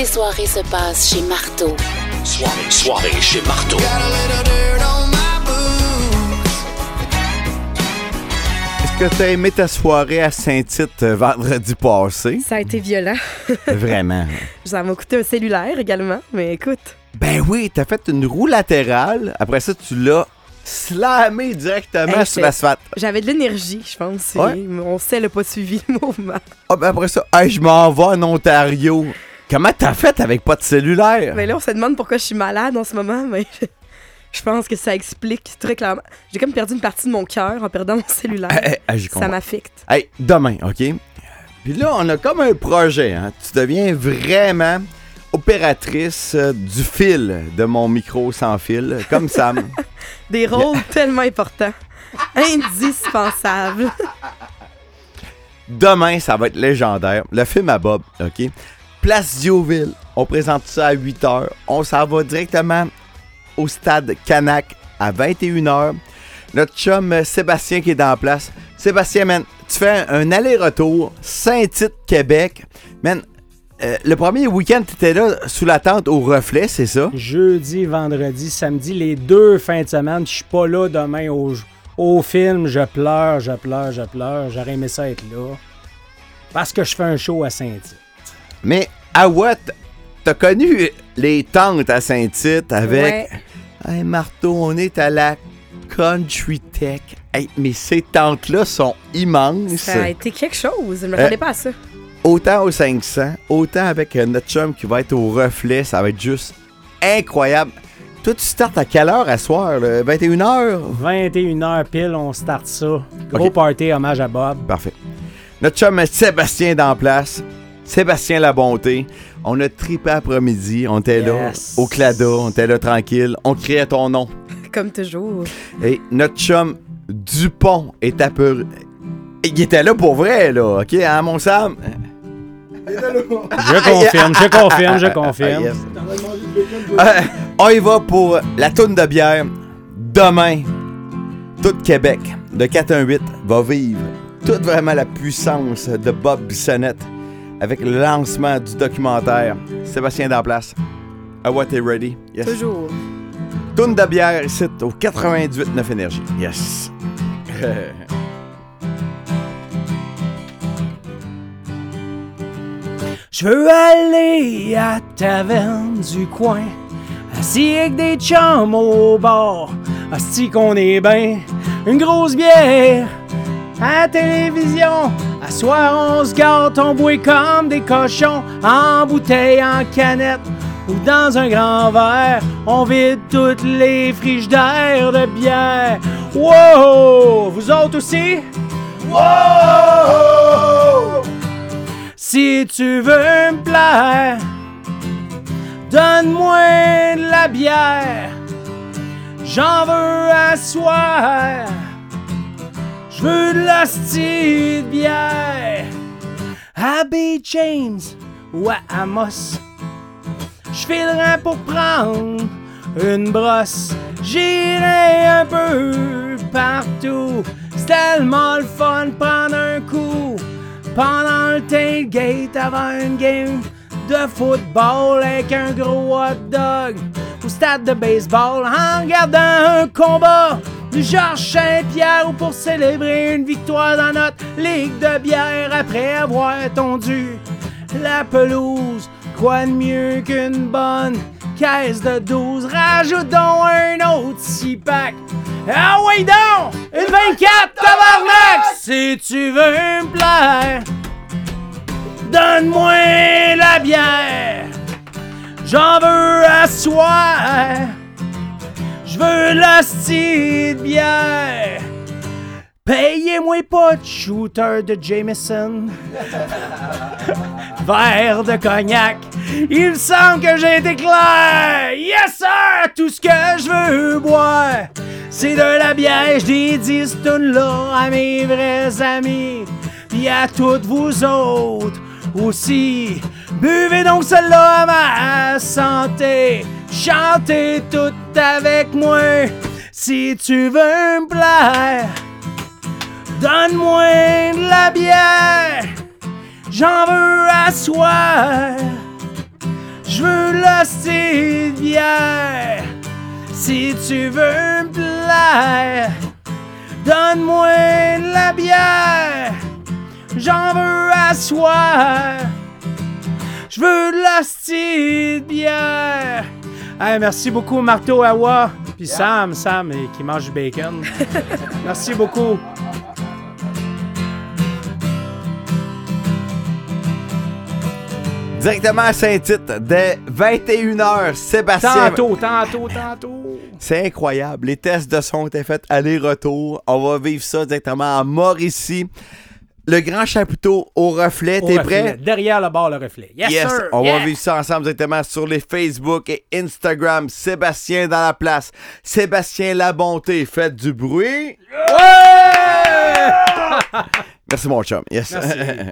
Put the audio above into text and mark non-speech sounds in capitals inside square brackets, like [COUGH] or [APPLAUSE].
tes soirées se passent chez Marteau. Soirée, soirée chez Marteau. Est-ce que t'as aimé ta soirée à Saint-Tite euh, vendredi passé? Ça a été violent. [LAUGHS] Vraiment. Ça m'a coûté un cellulaire également, mais écoute. Ben oui, t'as fait une roue latérale. Après ça, tu l'as slamé directement Hey, sur l'asphalte. J'avais de l'énergie, je pense. Ouais. et Mon sel n'a pas suivi le [LAUGHS] mouvement. Ah, ben après ça, hey, je m'en vais en Ontario. Comment t'as fait avec pas de cellulaire? Mais là, on se demande pourquoi je suis malade en ce moment, mais je pense que ça explique très clairement. J'ai comme perdu une partie de mon cœur en perdant mon cellulaire. Hey, hey, hey, j'y ça m'affecte. Hey, demain, OK? Puis là, on a comme un projet. Hein? Tu deviens vraiment opératrice euh, du fil de mon micro sans fil, comme Sam. [LAUGHS] Des rôles tellement importants. Indispensables. Demain, ça va être légendaire. Le film à Bob, OK? Place Dioville. On présente ça à 8 h. On s'en va directement au stade Canac à 21 h. Notre chum euh, Sébastien qui est dans la place. Sébastien, man, tu fais un, aller-retour Saint-Tite, Québec. Man, euh, le premier week-end, tu étais là sous la tente au reflet, c'est ça? Jeudi, vendredi, samedi, les deux fins de semaine. Je suis pas là demain au, au film. Je pleure, je pleure, je pleure. J'aurais aimé ça être là. Parce que je fais un show à Saint-Tite. Mais à what? T'as connu les tentes à Saint-Tite avec. Ouais. Hey Marteau, on est à la Country Tech. Hey, mais ces tentes-là sont immenses. Ça a été quelque chose. Je ne m'attendais pas à ça. Autant au 500, autant avec euh, notre chum qui va être au reflet, ça va être juste incroyable. Toi, tu startes à quelle heure à soir? là? 21h? 21h pile, on start ça. Gros party, hommage à Bob. Parfait. Notre chum Sébastien dans place. Sébastien La Bonté. On a trippé après-midi. On était là au Clada. On était là tranquille. On criait ton nom. [LAUGHS] Comme toujours. Et notre chum Dupont est apeuré. Il était là pour vrai, là, OK, hein, mon Sam? Je [LAUGHS] confirme, je confirme, je Ah, confirme. yes. Euh, on y va pour la toune de bière. Demain, tout Québec, de 4 à 8, va vivre toute vraiment la puissance de Bob Bissonnette avec le lancement du documentaire Sébastien Damplace. À what est ready? Yes. Toujours. Toune de bière ici au 98.9 Énergie. Yes. [LAUGHS] Je veux aller à taverne du coin, assis avec des chums au bord, assis qu'on est bien, une grosse bière, à la télévision, on se gâte, on boit comme des cochons, en bouteille, en canette, ou dans un grand verre, on vide toutes les frigidaires de bière. Wow! Vous autres aussi? Wow! Si tu veux me plaire, donne-moi de la bière. J'en veux à soir. Je veux de la style bière. À B. James ou à Amos. Je filerai pour prendre une brosse. J'irai un peu partout. C'est tellement le fun de prendre un coup. Pendant le tailgate avant une game de football avec un gros hot dog. Au stade de baseball en regardant un combat du Georges Saint-Pierre ou pour célébrer une victoire dans notre ligue de bière après avoir tondu la pelouse. Quoi de mieux qu'une bonne caisse de 12? Rajoute donc un autre six-pack. Ah oui donc! Une 24 tabarnak! Si tu veux me plaire, donne-moi la bière. J'en veux à soir. Veux la style bière. Payez-moi pas de shooter de Jameson. [LAUGHS] Verre de cognac. Il semble que j'ai été clair. Yes, sir! Tout ce que je veux boire, c'est de la bière. Je dédie ce tune-là à mes vrais amis. Puis à toutes vous autres aussi. Buvez donc celle-là à ma santé. Chantez tout avec moi. Si tu veux me plaire, donne-moi de la bière. J'en veux à soir. bière. Si tu veux me plaire, donne-moi de la bière. J'en veux asseoir. Je veux de la style bière. Hey, merci beaucoup, Marteau Awa. Puis Sam, Sam, eh, qui mange du bacon. [LAUGHS] merci beaucoup. Directement à Saint-Tite, dès 21h, Sébastien. Tantôt, tantôt, tantôt. C'est incroyable. Les tests de son ont été faits aller-retour. On va vivre ça directement à Mauricie. Le grand chapiteau au reflet. T'es prêt? Derrière le bar, le reflet. Yes, Yes, sir. on Yeah. va vivre ça ensemble directement sur les Facebook et Instagram. Sébastien dans la place. Sébastien La Bonté, faites du bruit. Ouais! [LAUGHS] Merci mon chum. Yes. Merci. [LAUGHS]